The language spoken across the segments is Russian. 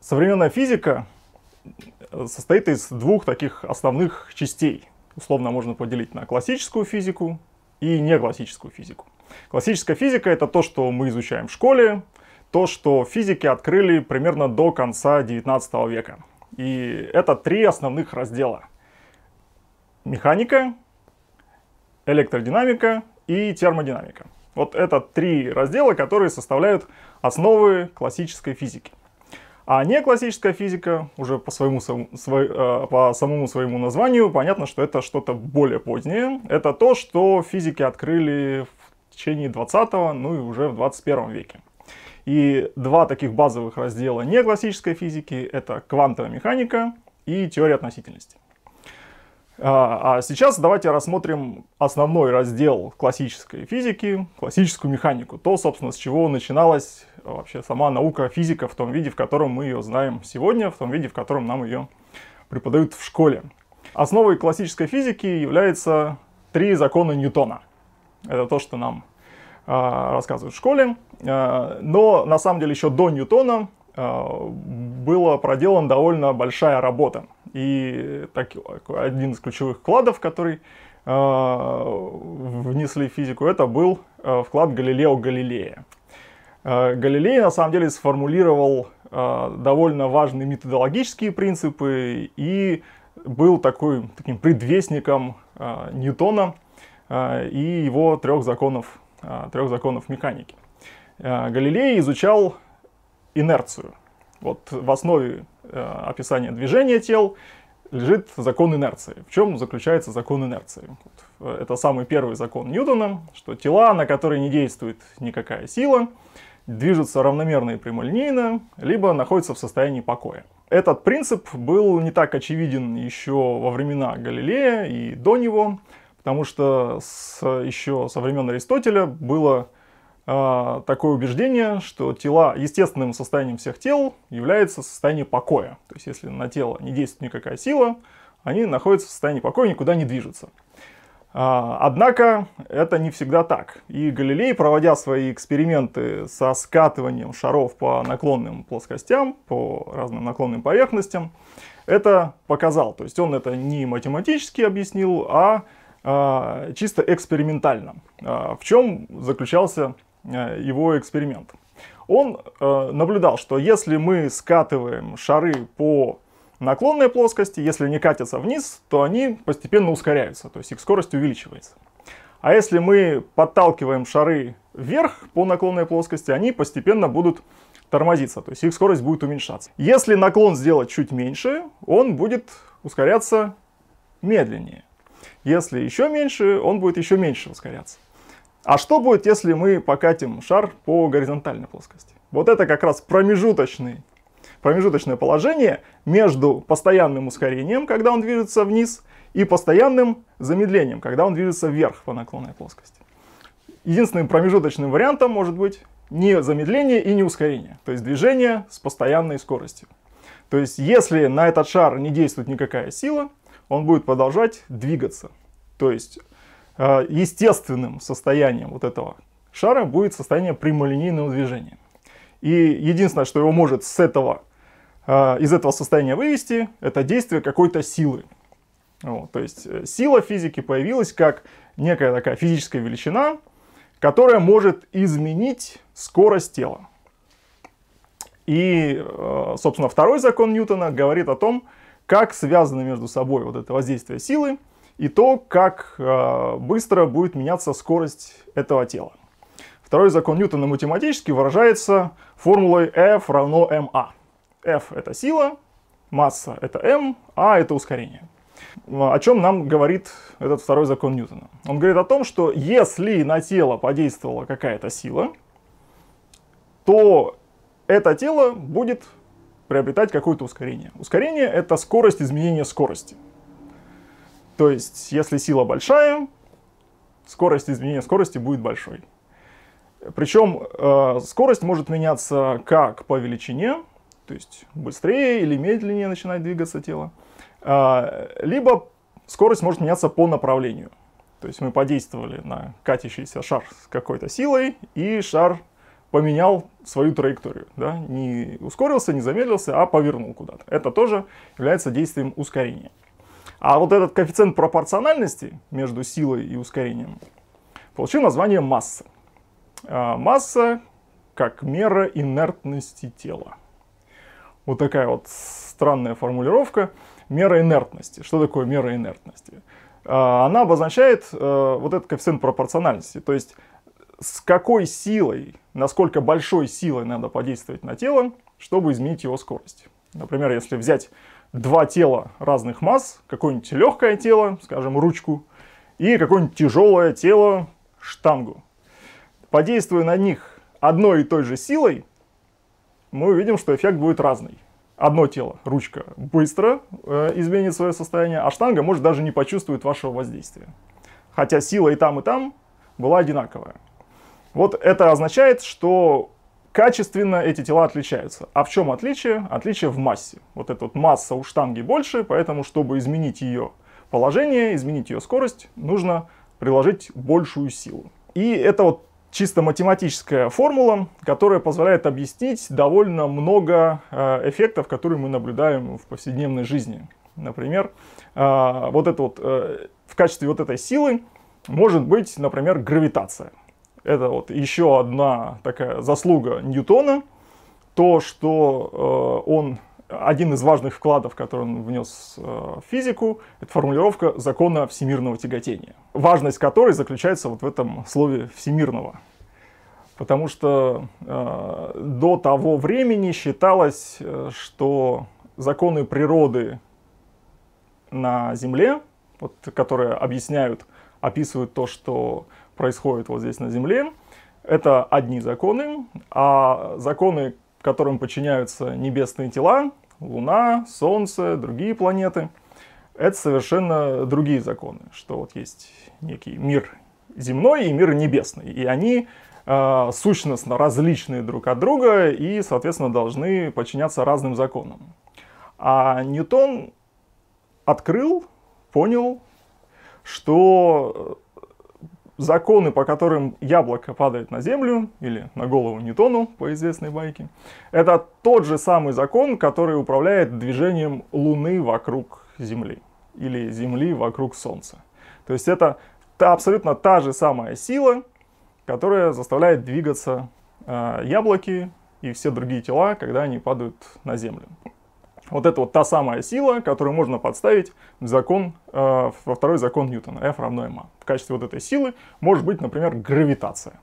Современная физика состоит из двух таких основных частей. Условно можно поделить на классическую физику и неклассическую физику. Классическая физика это то, что мы изучаем в школе, то, что физики открыли примерно до конца 19 века. И это три основных раздела. Механика, электродинамика и термодинамика. Вот это три раздела, которые составляют основы классической физики. А не классическая физика, уже по, своему, свой, э, по самому своему названию, понятно, что это что-то более позднее. Это то, что физики открыли в течение 20 ну и уже в 21 веке. И два таких базовых раздела не классической физики — это квантовая механика и теория относительности. А, а сейчас давайте рассмотрим основной раздел классической физики, классическую механику. То, собственно, с чего начиналась вообще сама наука физика в том виде, в котором мы ее знаем сегодня, в том виде, в котором нам ее преподают в школе. Основой классической физики является три закона Ньютона. Это то, что нам э, рассказывают в школе. Э, но на самом деле еще до Ньютона э, была проделана довольно большая работа. И так, один из ключевых вкладов, который э, внесли в физику, это был э, вклад Галилео Галилея. Э, Галилей на самом деле сформулировал довольно важные методологические принципы и был такой, таким предвестником Ньютона и его трех законов, трех законов механики. Галилей изучал инерцию. Вот в основе описания движения тел лежит закон инерции. В чем заключается закон инерции? Это самый первый закон Ньютона, что тела, на которые не действует никакая сила, движутся равномерно и прямолинейно, либо находятся в состоянии покоя. Этот принцип был не так очевиден еще во времена Галилея и до него, потому что с, еще со времен Аристотеля было э, такое убеждение, что тела, естественным состоянием всех тел является состояние покоя. То есть если на тело не действует никакая сила, они находятся в состоянии покоя, никуда не движутся. А, однако это не всегда так. И Галилей, проводя свои эксперименты со скатыванием шаров по наклонным плоскостям, по разным наклонным поверхностям, это показал. То есть он это не математически объяснил, а, а чисто экспериментально. А, в чем заключался его эксперимент? Он наблюдал, что если мы скатываем шары по наклонные плоскости, если они катятся вниз, то они постепенно ускоряются, то есть их скорость увеличивается. А если мы подталкиваем шары вверх по наклонной плоскости, они постепенно будут тормозиться, то есть их скорость будет уменьшаться. Если наклон сделать чуть меньше, он будет ускоряться медленнее. Если еще меньше, он будет еще меньше ускоряться. А что будет, если мы покатим шар по горизонтальной плоскости? Вот это как раз промежуточный промежуточное положение между постоянным ускорением, когда он движется вниз, и постоянным замедлением, когда он движется вверх по наклонной плоскости. Единственным промежуточным вариантом может быть не замедление и не ускорение, то есть движение с постоянной скоростью. То есть если на этот шар не действует никакая сила, он будет продолжать двигаться. То есть естественным состоянием вот этого шара будет состояние прямолинейного движения. И единственное, что его может с этого а, из этого состояния вывести, это действие какой-то силы. Вот, то есть э, сила физики появилась как некая такая физическая величина, которая может изменить скорость тела. И, э, собственно, второй закон Ньютона говорит о том, как связаны между собой вот это воздействие силы и то, как э, быстро будет меняться скорость этого тела. Второй закон Ньютона математически выражается формулой F равно ma. F это сила, масса это m, а это ускорение. О чем нам говорит этот второй закон Ньютона? Он говорит о том, что если на тело подействовала какая-то сила, то это тело будет приобретать какое-то ускорение. Ускорение это скорость изменения скорости. То есть, если сила большая, скорость изменения скорости будет большой. Причем э, скорость может меняться как по величине, то есть быстрее или медленнее начинает двигаться тело. А, либо скорость может меняться по направлению. То есть мы подействовали на катящийся шар с какой-то силой, и шар поменял свою траекторию. Да? Не ускорился, не замедлился, а повернул куда-то. Это тоже является действием ускорения. А вот этот коэффициент пропорциональности между силой и ускорением получил название масса. А масса как мера инертности тела. Вот такая вот странная формулировка. Мера инертности. Что такое мера инертности? А, она обозначает э, вот этот коэффициент пропорциональности. То есть с какой силой, насколько большой силой надо подействовать на тело, чтобы изменить его скорость. Например, если взять два тела разных масс, какое-нибудь легкое тело, скажем, ручку, и какое-нибудь тяжелое тело, штангу. Подействуя на них одной и той же силой, мы увидим, что эффект будет разный. Одно тело, ручка, быстро э, изменит свое состояние, а штанга может даже не почувствовать вашего воздействия. Хотя сила и там, и там была одинаковая. Вот это означает, что качественно эти тела отличаются. А в чем отличие? Отличие в массе. Вот эта вот масса у штанги больше, поэтому, чтобы изменить ее положение, изменить ее скорость, нужно приложить большую силу. И это вот чисто математическая формула, которая позволяет объяснить довольно много э, эффектов, которые мы наблюдаем в повседневной жизни. Например, э, вот это вот, э, в качестве вот этой силы может быть, например, гравитация. Это вот еще одна такая заслуга Ньютона, то, что э, он один из важных вкладов, который он внес э, в физику, это формулировка закона всемирного тяготения, важность которой заключается вот в этом слове всемирного. Потому что э, до того времени считалось, э, что законы природы на Земле, вот, которые объясняют, описывают то, что происходит вот здесь на Земле, это одни законы, а законы, которым подчиняются небесные тела, Луна, Солнце, другие планеты, это совершенно другие законы, что вот есть некий мир земной и мир небесный, и они э, сущностно различные друг от друга и, соответственно, должны подчиняться разным законам. А Ньютон открыл, понял, что законы, по которым яблоко падает на землю или на голову Ньютону, по известной байке, это тот же самый закон, который управляет движением Луны вокруг Земли или Земли вокруг Солнца. То есть это та, абсолютно та же самая сила, которая заставляет двигаться э, яблоки и все другие тела, когда они падают на Землю. Вот это вот та самая сила, которую можно подставить в закон, э, во второй закон Ньютона, F равно ma. В качестве вот этой силы может быть, например, гравитация.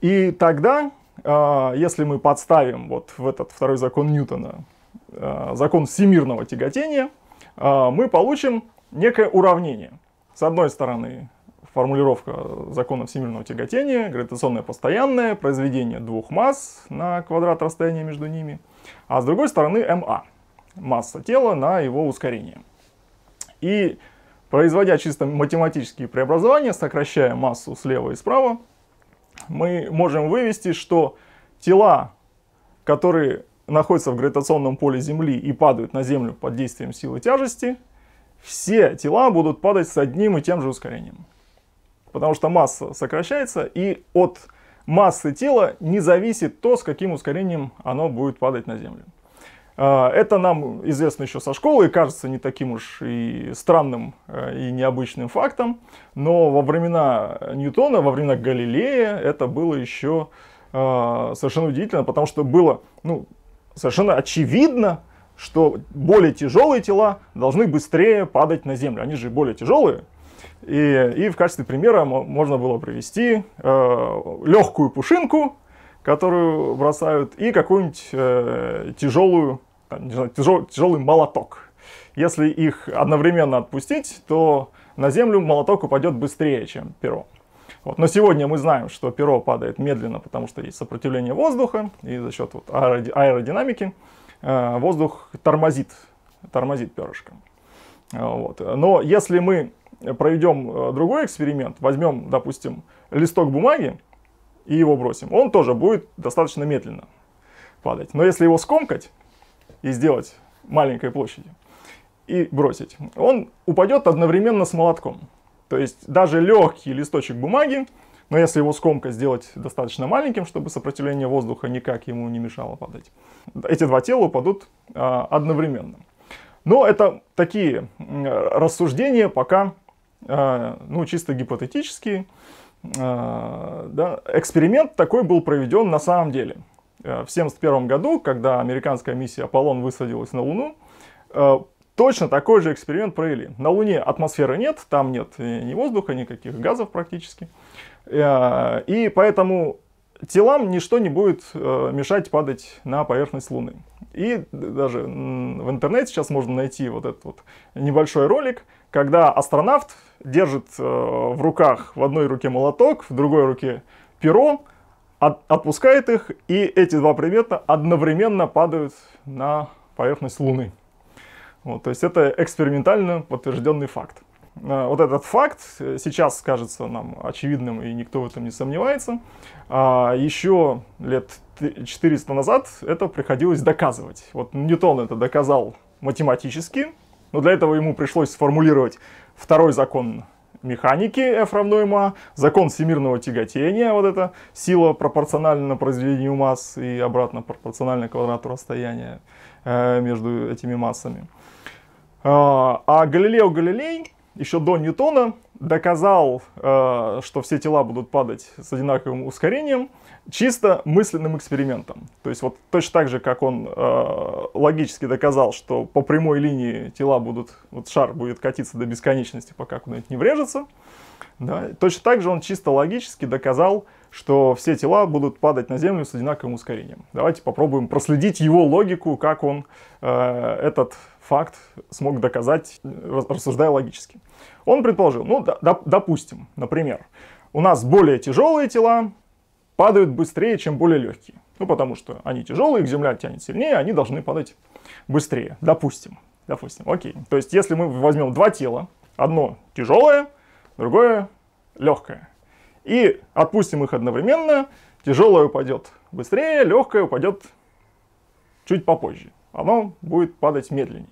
И тогда, э, если мы подставим вот в этот второй закон Ньютона э, закон всемирного тяготения, э, мы получим некое уравнение. С одной стороны, формулировка закона всемирного тяготения, гравитационное постоянное, произведение двух масс на квадрат расстояния между ними – а с другой стороны МА, масса тела на его ускорение. И производя чисто математические преобразования, сокращая массу слева и справа, мы можем вывести, что тела, которые находятся в гравитационном поле Земли и падают на Землю под действием силы тяжести, все тела будут падать с одним и тем же ускорением. Потому что масса сокращается, и от массы тела не зависит то, с каким ускорением оно будет падать на Землю. А, это нам известно еще со школы и кажется не таким уж и странным э, и необычным фактом, но во времена Ньютона, во времена Галилея это было еще а, совершенно удивительно, потому что было ну, совершенно очевидно, что более тяжелые тела должны быстрее падать на Землю. Они же более тяжелые, и, и в качестве примера можно было привести э, легкую пушинку, которую бросают, и какую-нибудь э, тяжелую, не знаю, тяжел, тяжелый молоток. Если их одновременно отпустить, то на землю молоток упадет быстрее, чем перо. Вот. Но сегодня мы знаем, что перо падает медленно, потому что есть сопротивление воздуха, и за счет вот аэродинамики э, воздух тормозит, тормозит перышко. Вот. Но если мы проведем э, другой эксперимент, возьмем, допустим, листок бумаги и его бросим, он тоже будет достаточно медленно падать. Но если его скомкать и сделать маленькой площади и бросить, он упадет одновременно с молотком. То есть даже легкий листочек бумаги но если его скомка сделать достаточно маленьким, чтобы сопротивление воздуха никак ему не мешало падать, эти два тела упадут а, одновременно. Но это такие рассуждения пока ну, чисто гипотетические. А, да. Эксперимент такой был проведен на самом деле. Э, в 1971 году, когда американская миссия Аполлон высадилась на Луну, э, точно такой же эксперимент провели. На Луне атмосферы нет, там нет ни воздуха, никаких газов практически. Э, и поэтому телам ничто не будет мешать падать на поверхность Луны. И даже в интернете сейчас можно найти вот этот вот небольшой ролик, когда астронавт держит в руках в одной руке молоток, в другой руке перо, от, отпускает их, и эти два предмета одновременно падают на поверхность Луны. Вот, то есть это экспериментально подтвержденный факт. А, вот этот факт сейчас кажется нам очевидным, и никто в этом не сомневается. А еще лет 400 назад это приходилось доказывать. Вот Ньютон это доказал математически, но для этого ему пришлось сформулировать второй закон механики F равно ма, закон всемирного тяготения, вот эта сила пропорциональна произведению масс и обратно пропорциональна квадрату расстояния э, между этими массами. А, а Галилео Галилей еще до Ньютона доказал, э, что все тела будут падать с одинаковым ускорением, чисто мысленным экспериментом. То есть вот точно так же, как он э, логически доказал, что по прямой линии тела будут, вот шар будет катиться до бесконечности, пока куда-нибудь не врежется, да, точно так же он чисто логически доказал, что все тела будут падать на Землю с одинаковым ускорением. Давайте попробуем проследить его логику, как он э, этот факт смог доказать, рассуждая логически. Он предположил, ну, да, допустим, например, у нас более тяжелые тела падают быстрее, чем более легкие. Ну, потому что они тяжелые, их Земля тянет сильнее, они должны падать быстрее. Допустим. Допустим, окей. То есть, если мы возьмем два тела, одно тяжелое, другое легкое, и отпустим их одновременно, тяжелое упадет быстрее, легкое упадет чуть попозже. Оно будет падать медленнее.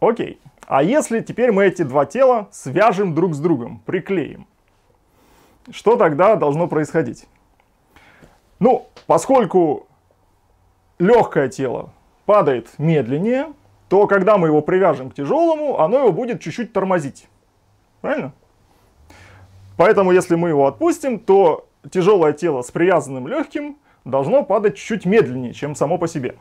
Окей. А если теперь мы эти два тела свяжем друг с другом, приклеим, что тогда должно происходить? Ну, поскольку легкое тело падает медленнее, то когда мы его привяжем к тяжелому, оно его будет чуть-чуть тормозить. Правильно? Поэтому, если мы его отпустим, то тяжелое тело с привязанным легким должно падать чуть медленнее, чем само по себе.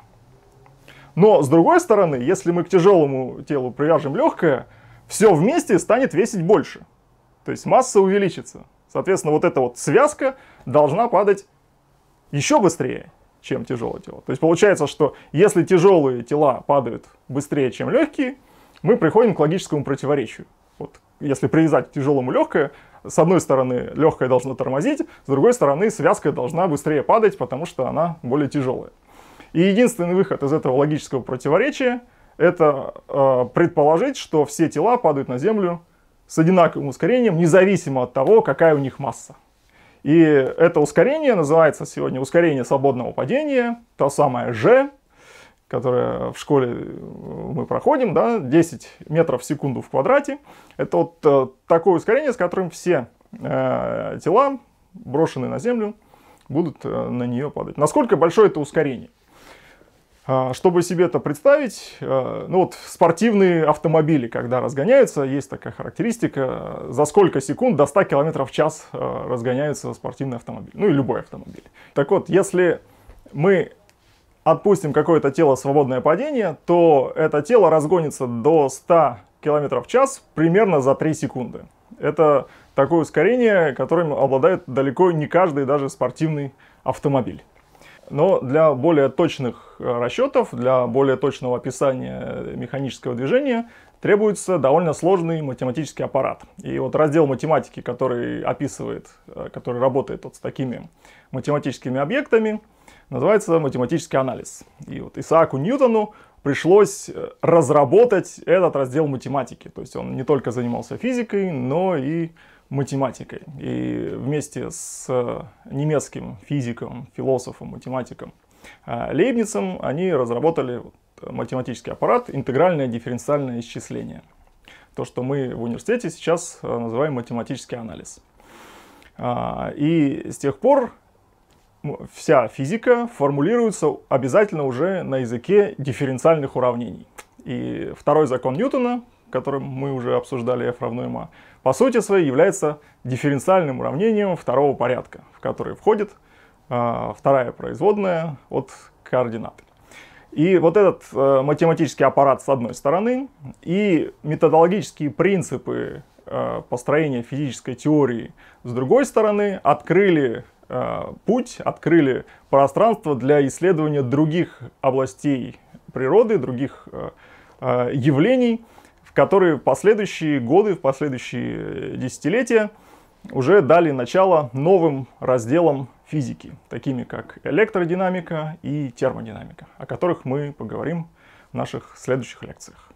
Но с другой стороны, если мы к тяжелому телу привяжем легкое, все вместе станет весить больше. То есть масса увеличится. Соответственно, вот эта вот связка должна падать еще быстрее, чем тяжелое тело. То есть получается, что если тяжелые тела падают быстрее, чем легкие, мы приходим к логическому противоречию. Вот если привязать к тяжелому легкое, с одной стороны легкое должно тормозить, с другой стороны связка должна быстрее падать, потому что она более тяжелая. И единственный выход из этого логического противоречия – это э, предположить, что все тела падают на Землю с одинаковым ускорением, независимо от того, какая у них масса. И это ускорение называется сегодня ускорение свободного падения, то самое g, которое в школе э, мы проходим, да, 10 метров в секунду в квадрате. Это вот э, такое ускорение, с которым все э, тела, брошенные на Землю, будут э, на нее падать. Насколько большое это ускорение? А, чтобы себе это представить, э, ну вот спортивные автомобили, когда разгоняются, есть такая характеристика, за сколько секунд до 100 км в час э, разгоняются спортивные автомобили, ну и любой автомобиль. Так вот, если мы отпустим какое-то тело свободное падение, то это тело разгонится до 100 км в час примерно за 3 секунды. Это такое ускорение, которым обладает далеко не каждый даже спортивный автомобиль. Но для более точных э, расчетов, для более точного описания механического движения требуется довольно сложный математический аппарат. И вот раздел математики, который описывает, э, который работает вот с такими математическими объектами, называется математический анализ. И вот Исааку Ньютону пришлось э, разработать этот раздел математики. То есть он не только занимался физикой, но и математикой. И вместе с э, немецким физиком, философом, математиком э, Лейбницем они разработали математический аппарат интегральное дифференциальное исчисление. То, что мы в университете сейчас э, называем математический анализ. А, и с тех пор вся физика формулируется обязательно уже на языке дифференциальных уравнений. И второй закон Ньютона, который мы уже обсуждали, F равно ma, по сути своей является дифференциальным уравнением второго порядка, в который входит э, вторая производная от координаты. И вот этот э, математический аппарат с одной стороны и методологические принципы э, построения физической теории с другой стороны открыли э, путь, открыли пространство для исследования других областей природы, других э, э, явлений, которые в последующие годы, в последующие десятилетия уже дали начало новым разделам физики, такими как электродинамика и термодинамика, о которых мы поговорим в наших следующих лекциях.